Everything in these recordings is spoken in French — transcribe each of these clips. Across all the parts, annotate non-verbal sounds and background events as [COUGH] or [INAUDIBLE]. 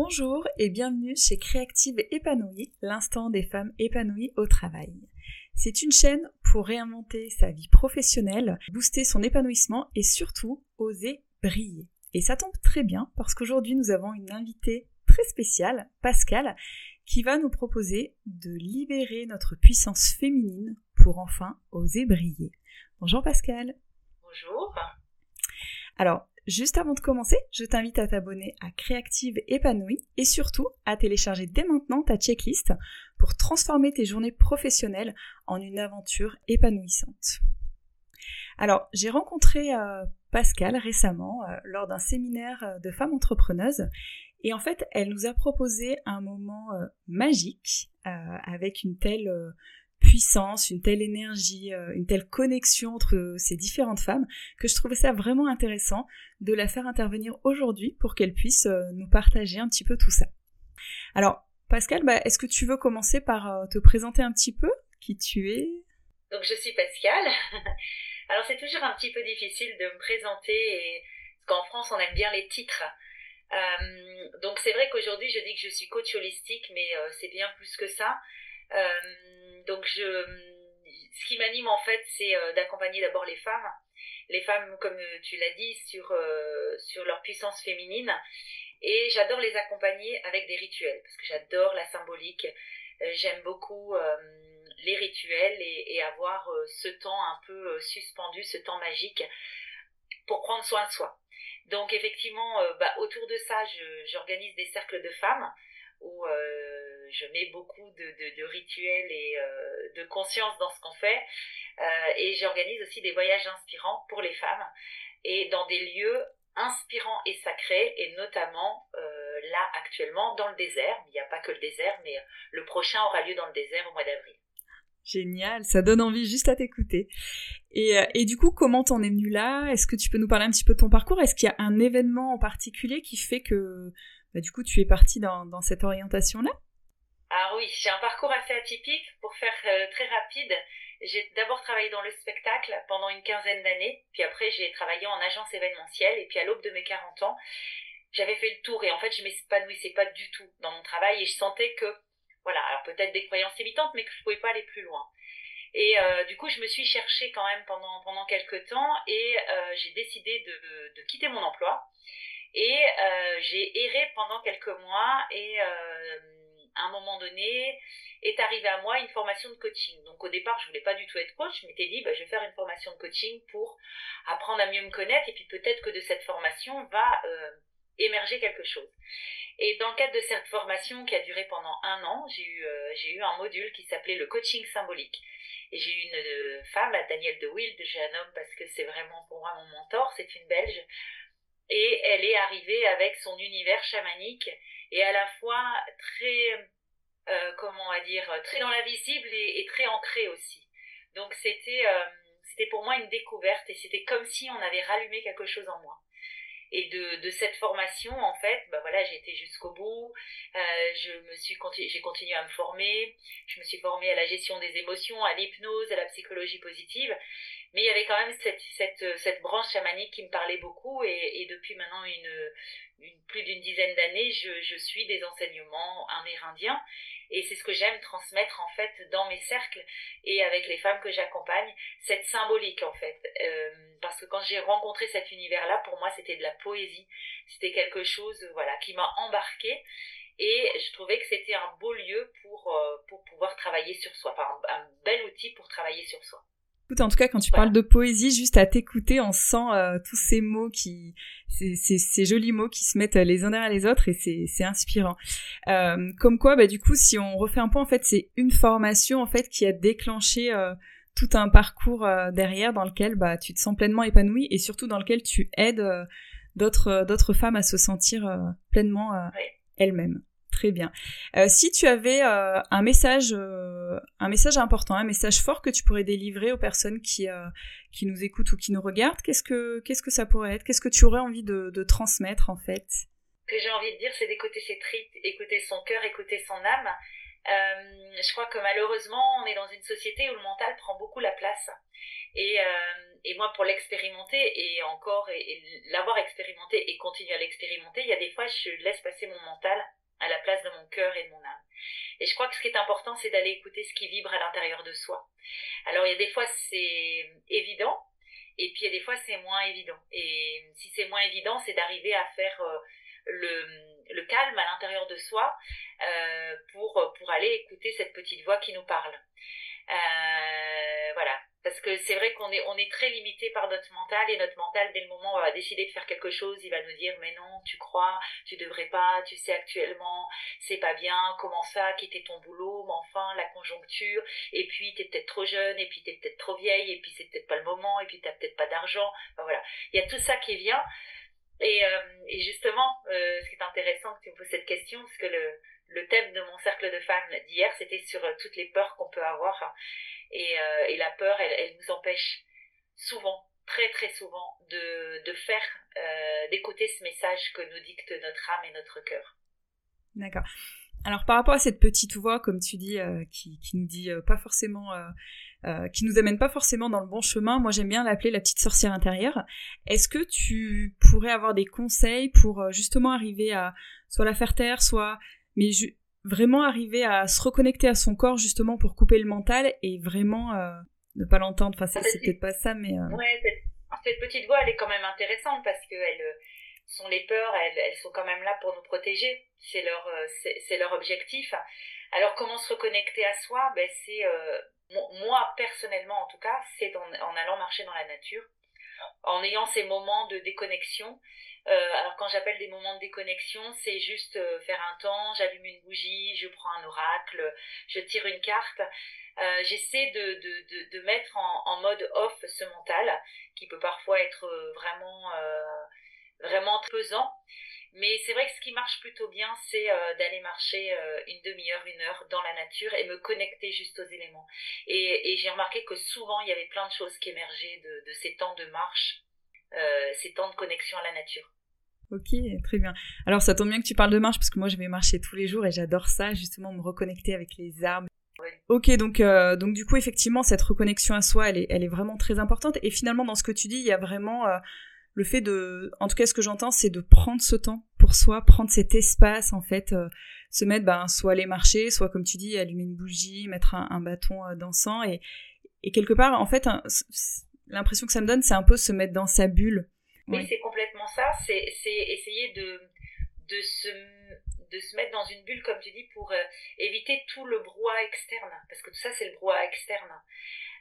Bonjour et bienvenue chez Créative Épanouie, l'instant des femmes épanouies au travail. C'est une chaîne pour réinventer sa vie professionnelle, booster son épanouissement et surtout oser briller. Et ça tombe très bien parce qu'aujourd'hui nous avons une invitée très spéciale, Pascal, qui va nous proposer de libérer notre puissance féminine pour enfin oser briller. Bonjour Pascal. Bonjour. Alors, Juste avant de commencer, je t'invite à t'abonner à Créative Épanouie et surtout à télécharger dès maintenant ta checklist pour transformer tes journées professionnelles en une aventure épanouissante. Alors, j'ai rencontré euh, Pascal récemment euh, lors d'un séminaire euh, de femmes entrepreneuses et en fait, elle nous a proposé un moment magique avec une telle puissance, une telle énergie, euh, une telle connexion entre ces différentes femmes que je trouvais ça vraiment intéressant de la faire intervenir aujourd'hui pour qu'elle puisse euh, nous partager un petit peu tout ça. Alors, Pascal, bah, est-ce que tu veux commencer par euh, te présenter un petit peu qui tu es? Donc, je suis Pascal. [LAUGHS] Alors, c'est toujours un petit peu difficile de me présenter et... parce qu'en France, on aime bien les titres. donc, c'est vrai qu'aujourd'hui, je dis que je suis coach holistique, mais c'est bien plus que ça. Euh, donc je, ce qui m'anime en fait, c'est euh, d'accompagner d'abord les femmes, les femmes comme tu l'as dit sur euh, sur leur puissance féminine, et j'adore les accompagner avec des rituels parce que j'adore la symbolique. J'aime beaucoup les rituels et, avoir ce temps un peu suspendu, ce temps magique pour prendre soin de soi. Donc effectivement, bah, autour de ça, j'organise des cercles de femmes où je mets beaucoup de, rituels et euh, de conscience dans ce qu'on fait. Euh, et j'organise aussi des voyages inspirants pour les femmes et dans des lieux inspirants et sacrés, et notamment euh, là actuellement dans le désert. Il n'y a pas que le désert, mais le prochain aura lieu dans le désert au mois d'avril. Génial, ça donne envie juste à t'écouter. Et, du coup, comment t'en es venu là? Est-ce que tu peux nous parler un petit peu de ton parcours? Est-ce qu'il y a un événement en particulier qui fait que bah, du coup tu es parti dans cette orientation-là? Ah oui, j'ai un parcours assez atypique. Pour faire euh, très rapide, j'ai d'abord travaillé dans le spectacle pendant une quinzaine d'années, puis après j'ai travaillé en agence événementielle, et puis à l'aube de mes 40 ans, j'avais fait le tour, et en fait je m'épanouissais pas du tout dans mon travail, et je sentais que, voilà, alors peut-être des croyances évitantes, mais que je pouvais pas aller plus loin. Et euh, du coup, je me suis cherchée quand même pendant, pendant quelques temps, et euh, j'ai décidé de, de, quitter mon emploi, et j'ai erré pendant quelques mois, et un moment donné, est arrivée à moi une formation de coaching. Donc au départ, je voulais pas du tout être coach, je m'étais dit, bah, je vais faire une formation de coaching pour apprendre à mieux me connaître, et puis peut-être que de cette formation va euh, émerger quelque chose. Et dans le cadre de cette formation qui a duré pendant un an, j'ai eu, euh, j'ai eu un module qui s'appelait le coaching symbolique. Et j'ai eu une euh, femme, Danielle de Wild, j'ai un homme parce que c'est vraiment pour moi mon mentor, c'est une Belge. Et elle est arrivée avec son univers chamanique et à la fois très, euh, comment va dire, très dans la visible et, très ancré aussi. Donc c'était, euh, c'était pour moi une découverte et c'était comme si on avait rallumé quelque chose en moi. Et de, de cette formation, en fait, bah voilà, j'ai été jusqu'au bout. Euh, je me suis j'ai continué à me former. Je me suis formée à la gestion des émotions, à l'hypnose, à la psychologie positive. Mais il y avait quand même cette, cette, cette branche chamanique qui me parlait beaucoup. Et, et depuis maintenant une, plus d'une dizaine d'années, je, je, suis des enseignements amérindiens. Et c'est ce que j'aime transmettre en fait dans mes cercles et avec les femmes que j'accompagne, cette symbolique en fait. Euh, parce que quand j'ai rencontré cet univers-là, pour moi c'était de la poésie. C'était quelque chose voilà, qui m'a embarqué et je trouvais que c'était un beau lieu pour, euh, pour pouvoir travailler sur soi, enfin, un bel outil pour travailler sur soi en tout cas, quand tu parles de poésie, juste à t'écouter, on sent euh, tous ces mots qui, ces, ces, jolis mots qui se mettent les uns derrière les autres et c'est inspirant. Euh, comme quoi, bah, du coup, si on refait un point, en fait, c'est une formation en fait qui a déclenché euh, tout un parcours derrière dans lequel bah, tu te sens pleinement épanoui et surtout dans lequel tu aides d'autres d'autres femmes à se sentir pleinement elles-mêmes. Très bien. Euh, si tu avais euh, un message, euh, un message important, un message fort que tu pourrais délivrer aux personnes qui qui nous écoutent ou qui nous regardent, qu'est-ce que qu'est-ce que ça pourrait être? Qu'est-ce que tu aurais envie de, transmettre en fait? Ce que j'ai envie de dire, c'est d'écouter ses tripes, écouter son cœur, écouter son âme. je crois que malheureusement, on est dans une société où le mental prend beaucoup la place. Et, et moi, pour l'expérimenter et encore, et, l'avoir expérimenté et continuer à l'expérimenter, il y a des fois, je laisse passer mon mental à la place de mon cœur et de mon âme. Et je crois que ce qui est important, c'est d'aller écouter ce qui vibre à l'intérieur de soi. Alors, il y a des fois, c'est évident, et puis il y a des fois, c'est moins évident. Et si c'est moins évident, c'est d'arriver à faire euh, le, calme à l'intérieur de soi euh, pour, pour aller écouter cette petite voix qui nous parle. Euh, voilà. Parce que c'est vrai qu'on est, très limité par notre mental et notre mental, dès le moment où on va décider de faire quelque chose, il va nous dire mais non, tu crois, tu devrais pas, tu sais actuellement, c'est pas bien, comment ça, quitter ton boulot, mais enfin, la conjoncture, et puis t'es peut-être trop jeune, et puis t'es peut-être trop vieille, et puis c'est peut-être pas le moment, et puis t'as peut-être pas d'argent. Enfin, voilà. Il y a tout ça qui vient. Et, euh, justement, euh, ce qui est intéressant que tu me poses cette question, parce que le, le thème de mon cercle de femmes d'hier, c'était sur euh, toutes les peurs qu'on peut avoir. Et, euh, et la peur, elle, elle, nous empêche souvent, très très souvent, de, de faire, euh, d'écouter ce message que nous dicte notre âme et notre cœur. D'accord. Alors par rapport à cette petite voix, comme tu dis, euh, qui, qui, nous dit pas forcément, qui nous amène pas forcément dans le bon chemin, moi j'aime bien l'appeler la petite sorcière intérieure. Est-ce que tu pourrais avoir des conseils pour justement arriver à soit la faire taire, soit mais vraiment arriver à se reconnecter à son corps justement pour couper le mental et vraiment euh, ne pas l'entendre. Enfin, c'est peut-être pas ça, mais. Euh... Ouais, cette, petite voix, elle est quand même intéressante parce que elle, euh, sont les peurs, elles, elles, sont quand même là pour nous protéger. C'est leur, euh, c'est leur objectif. Alors, comment se reconnecter à soi? Ben, c'est moi personnellement, en tout cas, c'est en, en allant marcher dans la nature, en ayant ces moments de déconnexion euh, alors quand j'appelle des moments de déconnexion, c'est juste euh, faire un temps, j'allume une bougie, je prends un oracle, je tire une carte. Euh, j'essaie de, de, de, de, mettre en, en, mode off ce mental qui peut parfois être vraiment vraiment pesant. Mais c'est vrai que ce qui marche plutôt bien, c'est d'aller marcher une demi-heure, une heure dans la nature et me connecter juste aux éléments. Et, et j'ai remarqué que souvent, il y avait plein de choses qui émergeaient de, de ces temps de marche, euh, ces temps de connexion à la nature. Ok, très bien. Alors ça tombe bien que tu parles de marche parce que moi je vais marcher tous les jours et j'adore ça, justement me reconnecter avec les arbres. Ok, donc euh, donc du coup effectivement cette reconnexion à soi, elle est elle est vraiment très importante et finalement dans ce que tu dis, il y a vraiment euh, le fait de, en tout cas ce que j'entends, c'est de prendre ce temps pour soi, prendre cet espace en fait, euh, se mettre, ben soit aller marcher, soit comme tu dis allumer une bougie, mettre un, un bâton euh, d'encens et et quelque part en fait l'impression que ça me donne, c'est un peu se mettre dans sa bulle oui, c'est complètement ça. C'est essayer de, de, se, de se mettre dans une bulle, comme tu dis, pour euh, éviter tout le brouhaha externe. Parce que tout ça, c'est le brouhaha externe.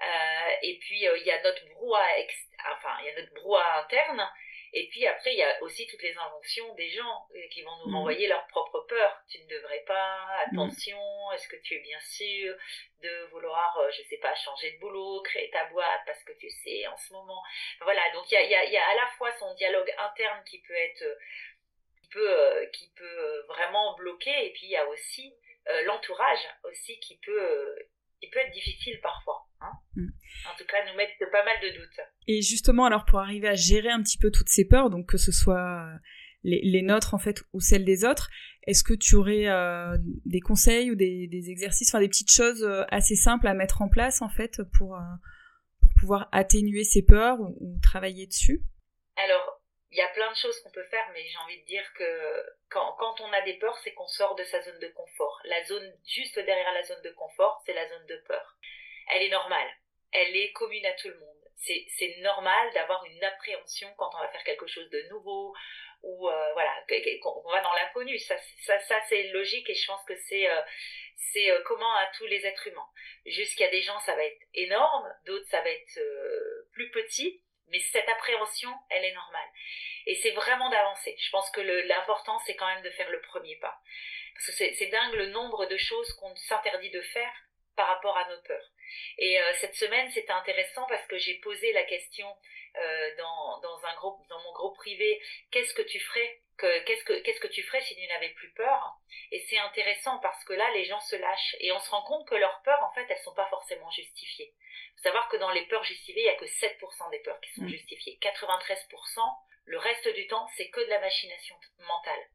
Euh, et puis, euh, il y a notre brouhaha, ex enfin, il y a notre brouhaha interne. Et puis après, il y a aussi toutes les inventions des gens euh, qui vont nous mhm. renvoyer leurs propres peurs. Tu ne devrais pas, mhm. attention, est-ce que tu es bien sûr de vouloir, je sais pas, changer de boulot, créer ta boîte parce que tu sais en ce moment. Voilà, donc il y a, y, a, y a, à la fois son dialogue interne qui peut être, qui peut, qui peut vraiment bloquer, et puis il y a aussi l'entourage aussi qui peut, qui peut être difficile parfois. Mm. En tout cas, nous mettre pas mal de doutes. Et justement, alors pour arriver à gérer un petit peu toutes ces peurs, donc que ce soit euh, les, les nôtres en fait ou celles des autres, est-ce que tu aurais euh, des conseils ou des, des, exercices, enfin des petites choses euh, assez simples à mettre en place en fait pour, euh, pour pouvoir atténuer ces peurs ou, ou travailler dessus? Alors, il y a plein de choses qu'on peut faire, mais j'ai envie de dire que quand, quand on a des peurs, c'est qu'on sort de sa zone de confort. La zone juste derrière la zone de confort, c'est la zone de peur. Elle est normale elle est commune à tout le monde. C'est normal d'avoir une appréhension quand on va faire quelque chose de nouveau ou euh, voilà, on va dans l'inconnu. Ça, ça, c'est logique et je pense que c'est euh, c'est euh, commun à tous les êtres humains. Jusqu'à des gens, ça va être énorme, d'autres, ça va être euh, plus petit, mais cette appréhension, elle est normale. Et c'est vraiment d'avancer. Je pense que l'important, c'est quand même de faire le premier pas. Parce que c'est dingue le nombre de choses qu'on s'interdit de faire par rapport à nos peurs. Et euh, cette semaine, c'était intéressant parce que j'ai posé la question euh, dans, dans, un groupe, dans mon groupe privé, qu'est-ce que tu ferais qu'est-ce que qu'est-ce que tu ferais si tu n'avais plus peur? Et c'est intéressant parce que là, les gens se lâchent et on se rend compte que leurs peurs, en fait, elles sont pas forcément justifiées. Faut savoir que dans les peurs justifiées, il y a que 7% des peurs qui sont mmh. justifiées. 93%, le reste du temps, c'est que de la machination mentale.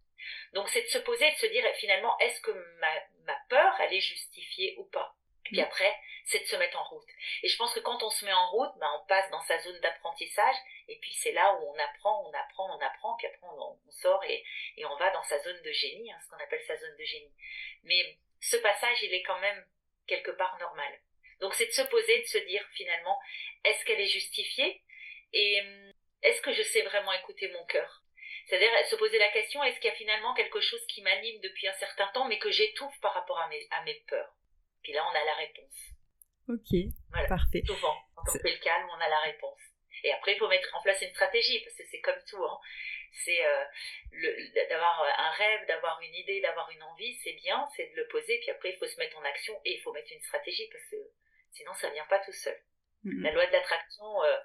Donc c'est de se poser, de se dire finalement, est-ce que ma, ma peur, elle est justifiée ou pas? Puis après, c'est de se mettre en route. Et je pense que quand on se met en route, ben, on passe dans sa zone d'apprentissage, et puis c'est là où on apprend, on apprend, on apprend, puis après on, sort et, et, on va dans sa zone de génie, hein, ce qu'on appelle sa zone de génie. Mais ce passage, il est quand même quelque part normal. Donc c'est de se poser, de se dire finalement, est-ce qu'elle est justifiée? Et est-ce que je sais vraiment écouter mon cœur? C'est-à-dire se poser la question, est-ce qu'il y a finalement quelque chose qui m'anime depuis un certain temps, mais que j'étouffe par rapport à mes, à mes peurs? Puis là, on a la réponse. Ok, parfait. Souvent, quand on fait le calme, on a la réponse. Et après, il faut mettre en place une stratégie, parce que c'est comme tout. Hein. C'est euh, d'avoir un rêve, d'avoir une idée, d'avoir une envie, c'est bien, c'est de le poser, puis après, il faut se mettre en action et il faut mettre une stratégie, parce que sinon, ça vient pas tout seul. La loi de l'attraction, euh,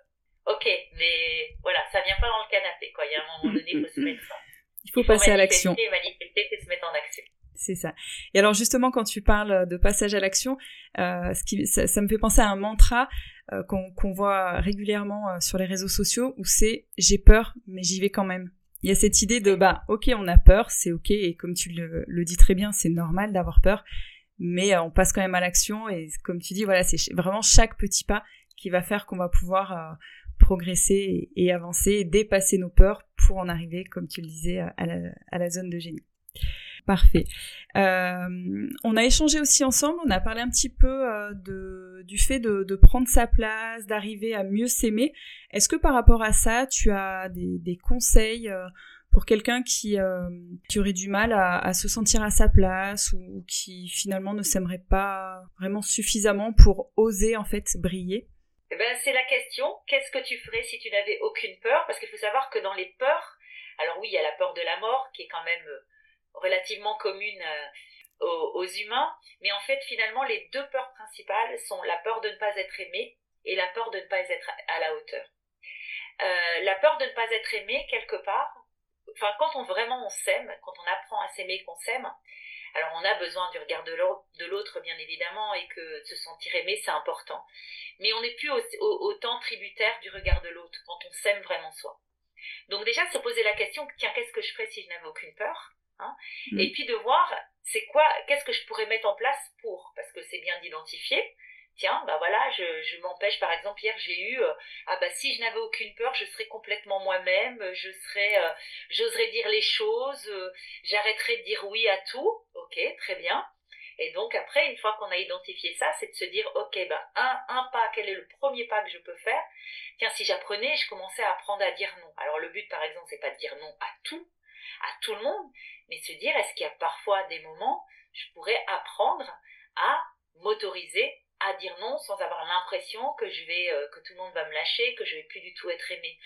ok, mais voilà, ça vient pas dans le canapé, quoi. Il y a un moment donné, il faut se mettre ça. Il faut, passer à l'action. Manifester et se mettre en action. C'est ça. Et alors justement, quand tu parles de passage à l'action, euh, ce qui, ça, ça, me fait penser à un mantra euh, qu'on voit régulièrement euh, sur les réseaux sociaux, où c'est j'ai peur, mais j'y vais quand même. Il y a cette idée de bah ok, on a peur, c'est ok, et comme tu le, le dis très bien, c'est normal d'avoir peur, mais euh, on passe quand même à l'action, et comme tu dis, voilà, c'est vraiment chaque petit pas qui va faire qu'on va pouvoir euh, progresser et, avancer, et dépasser nos peurs pour en arriver, comme tu le disais, à la, à la zone de génie. Parfait. Euh, on a échangé aussi ensemble, on a parlé un petit peu euh, du fait de, prendre sa place, d'arriver à mieux s'aimer. Est-ce que par rapport à ça, tu as des, conseils euh, pour quelqu'un qui, aurait du mal à, à, se sentir à sa place ou qui finalement ne s'aimerait pas vraiment suffisamment pour oser en fait briller? Eh ben, c'est la question. Qu'est-ce que tu ferais si tu n'avais aucune peur? Parce qu'il faut savoir que dans les peurs, alors oui, il y a la peur de la mort qui est quand même relativement commune euh, aux, humains, mais en fait finalement les deux peurs principales sont la peur de ne pas être aimé et la peur de ne pas être à la hauteur. Euh, la peur de ne pas être aimé quelque part, enfin quand on vraiment on s'aime, quand on apprend à s'aimer qu'on s'aime, alors on a besoin du regard de l'autre bien évidemment et que se sentir aimé c'est important, mais on n'est plus autant tributaire du regard de l'autre quand on s'aime vraiment soi. Donc déjà se poser la question tiens qu'est-ce que je ferais si je n'avais aucune peur? Hein. Mm. Et puis de voir, c'est quoi, qu'est-ce que je pourrais mettre en place pour, parce que c'est bien d'identifier. Tiens, bah voilà, je, je m'empêche, par exemple, hier j'ai eu, euh, ah bah si je n'avais aucune peur, je serais complètement moi-même, je serais, euh, j'oserais dire les choses, euh, j'arrêterais de dire oui à tout, ok, très bien. Et donc après, une fois qu'on a identifié ça, c'est de se dire, ok, bah un, un pas, quel est le premier pas que je peux faire? Tiens, si j'apprenais, je commençais à apprendre à dire non. Alors le but, par exemple, c'est pas de dire non à tout, à tout le monde, mais se dire est-ce qu'il y a parfois des moments je pourrais apprendre à m'autoriser à dire non sans avoir l'impression que je vais euh, que tout le monde va me lâcher, que je vais plus du tout être aimé.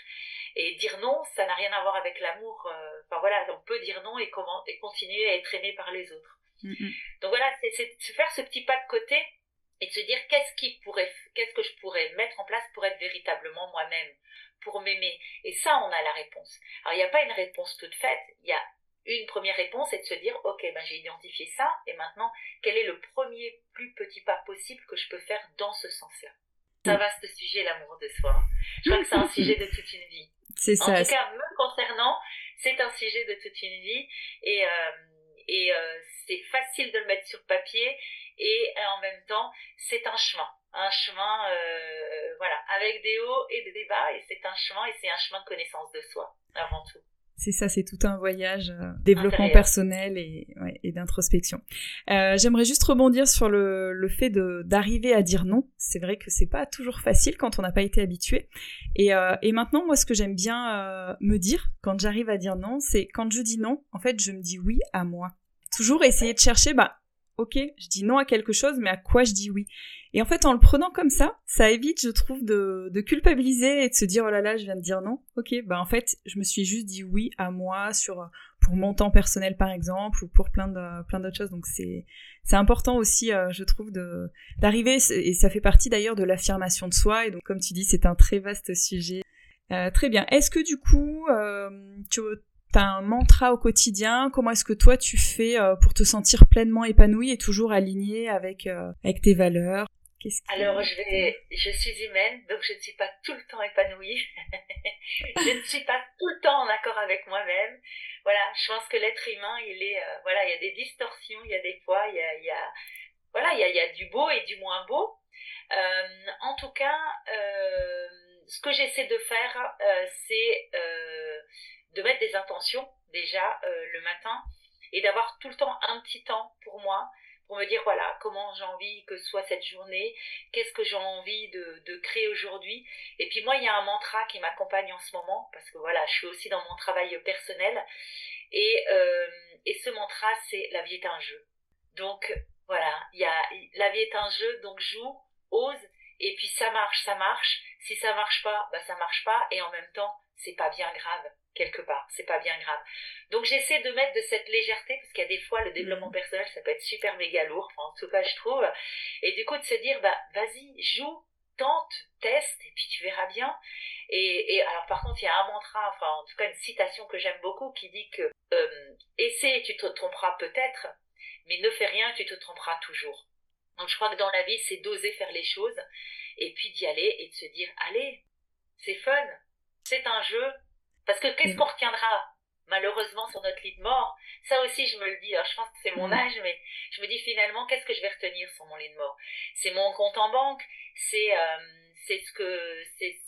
Et dire non, ça n'a rien à voir avec l'amour. Euh, enfin voilà, on peut dire non et, comment, et continuer à être aimé par les autres. Donc voilà, c'est de faire ce petit pas de côté et de se dire qu'est-ce qui pourrait, qu'est-ce que je pourrais mettre en place pour être véritablement moi-même, pour m'aimer? Et ça, on a la réponse. Alors il n'y a pas une réponse toute faite. Il y a une première réponse est de se dire, ok, ben j'ai identifié ça, et maintenant, quel est le premier plus petit pas possible que je peux faire dans ce sens-là? Ça va ce sujet, l'amour de soi. Je crois que c'est un sujet de toute une vie. C'est ça. En tout cas, me concernant, c'est un sujet de toute une vie, et, euh, et euh, c'est facile de le mettre sur papier, et en même temps, c'est un chemin. Un chemin, euh, voilà, avec des hauts et des bas, et c'est un chemin, et c'est un chemin de connaissance de soi, avant tout. C'est ça, c'est tout un voyage, euh, développement personnel et, ouais, et d'introspection. Euh, J'aimerais juste rebondir sur le, le fait d'arriver à dire non. C'est vrai que c'est pas toujours facile quand on n'a pas été habitué. Et, euh, et, maintenant, moi, ce que j'aime bien euh, me dire quand j'arrive à dire non, c'est quand je dis non, en fait, je me dis oui à moi. Toujours essayer de chercher, bah, ok, je dis non à quelque chose, mais à quoi je dis oui Et en fait, en le prenant comme ça, ça évite, je trouve, de, de culpabiliser et de se dire oh là là, je viens de dire non. Ok, bah en fait, je me suis juste dit oui à moi sur pour mon temps personnel par exemple ou pour plein de plein d'autres choses. Donc c'est c'est important aussi, euh, je trouve, d'arriver et ça fait partie d'ailleurs de l'affirmation de soi. Et donc comme tu dis, c'est un très vaste sujet. Euh, très bien. Est-ce que du coup, euh, tu T'as un mantra au quotidien Comment est-ce que toi tu fais euh, pour te sentir pleinement épanoui et toujours aligné avec, euh, avec tes valeurs? Alors, je, vais, je suis humaine, donc je ne suis pas tout le temps épanouie. [LAUGHS] je ne suis pas tout le temps en accord avec moi-même. Voilà, je pense que l'être humain, il est, euh, voilà, il y a des distorsions, il y a des fois, il y a, a voilà, il y a, il y a du beau et du moins beau. En tout cas, ce que j'essaie de faire, euh, c'est euh, de mettre des intentions déjà euh, le matin et d'avoir tout le temps un petit temps pour moi pour me dire voilà comment j'ai envie que soit cette journée, qu'est-ce que j'ai envie de, de créer aujourd'hui. Et puis moi, il y a un mantra qui m'accompagne en ce moment, parce que voilà, je suis aussi dans mon travail personnel. Et, et ce mantra, c'est la vie est un jeu. Donc voilà, il y a la vie est un jeu, donc joue, ose, et puis ça marche, ça marche. Si ça marche pas, bah ça marche pas, et en même temps, c'est pas bien grave quelque part, c'est pas bien grave. Donc j'essaie de mettre de cette légèreté parce qu'il y a des fois le développement mm. personnel ça peut être super méga lourd, en tout cas je trouve, et du coup de se dire bah vas-y joue, tente, teste et puis tu verras bien. Et, et, alors par contre il y a un mantra, enfin en tout cas une citation que j'aime beaucoup qui dit que euh, essaie tu te tromperas peut-être, mais ne fais rien tu te tromperas toujours. Donc je crois que dans la vie c'est d'oser faire les choses et puis d'y aller et de se dire allez c'est fun, c'est un jeu, parce que qu'est-ce mm. qu'on retiendra malheureusement sur notre lit de mort? Ça aussi, je me le dis. Alors, je pense que c'est mon mm. âge, mais je me dis finalement, qu'est-ce que je vais retenir sur mon lit de mort? C'est mon compte en banque. C'est euh, c'est ce que c'est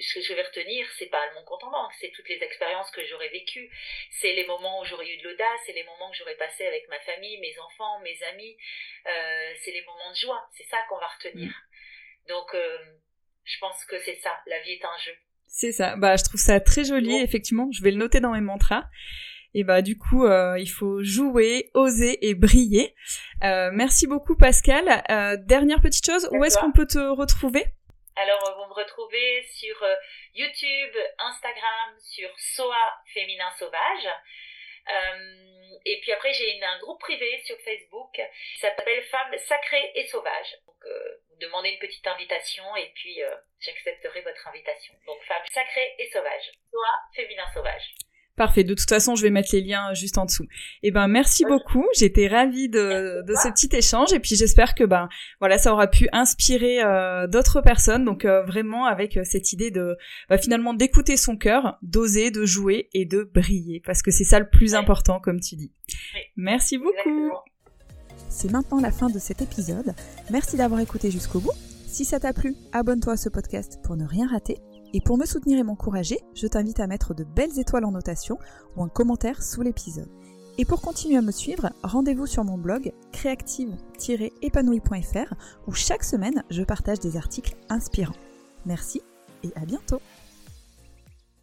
ce que je vais retenir. C'est pas mon compte en banque. C'est toutes les expériences que j'aurais vécues. C'est les moments où j'aurais eu de l'audace. C'est les moments que j'aurais passé avec ma famille, mes enfants, mes amis. Euh, c'est les moments de joie. C'est ça qu'on va retenir. Donc, euh, je pense que c'est ça. La vie est un jeu. C'est ça. Bah, je trouve ça très joli. Effectivement, je vais le noter dans mes mantras. Et bah du coup, euh, il faut jouer, oser et briller. Euh, merci beaucoup Pascal. Dernière petite chose, où est-ce qu'on peut te retrouver? Alors, vous me retrouvez sur YouTube, Instagram, sur Soa Féminin Sauvage. et puis après, j'ai un groupe privé sur Facebook qui s'appelle Femmes Sacrées et Sauvages. Donc, demandez une petite invitation et puis euh, j'accepterai votre invitation. Donc femme sacrée et sauvage, soit féminin sauvage. Parfait. De toute façon, je vais mettre les liens juste en dessous. Eh ben, merci beaucoup. J'étais ravie de, de ce petit échange et puis j'espère que ben voilà, ça aura pu inspirer euh, d'autres personnes. Donc euh, vraiment avec cette idée de bah, finalement d'écouter son cœur, d'oser, de jouer et de briller parce que c'est ça le plus important, comme tu dis. Merci beaucoup. C'est maintenant la fin de cet épisode. Merci d'avoir écouté jusqu'au bout. Si ça t'a plu, abonne-toi à ce podcast pour ne rien rater. Et pour me soutenir et m'encourager, je t'invite à mettre de belles étoiles en notation ou un commentaire sous l'épisode. Et pour continuer à me suivre, rendez-vous sur mon blog créative-épanouie.fr où chaque semaine je partage des articles inspirants. Merci et à bientôt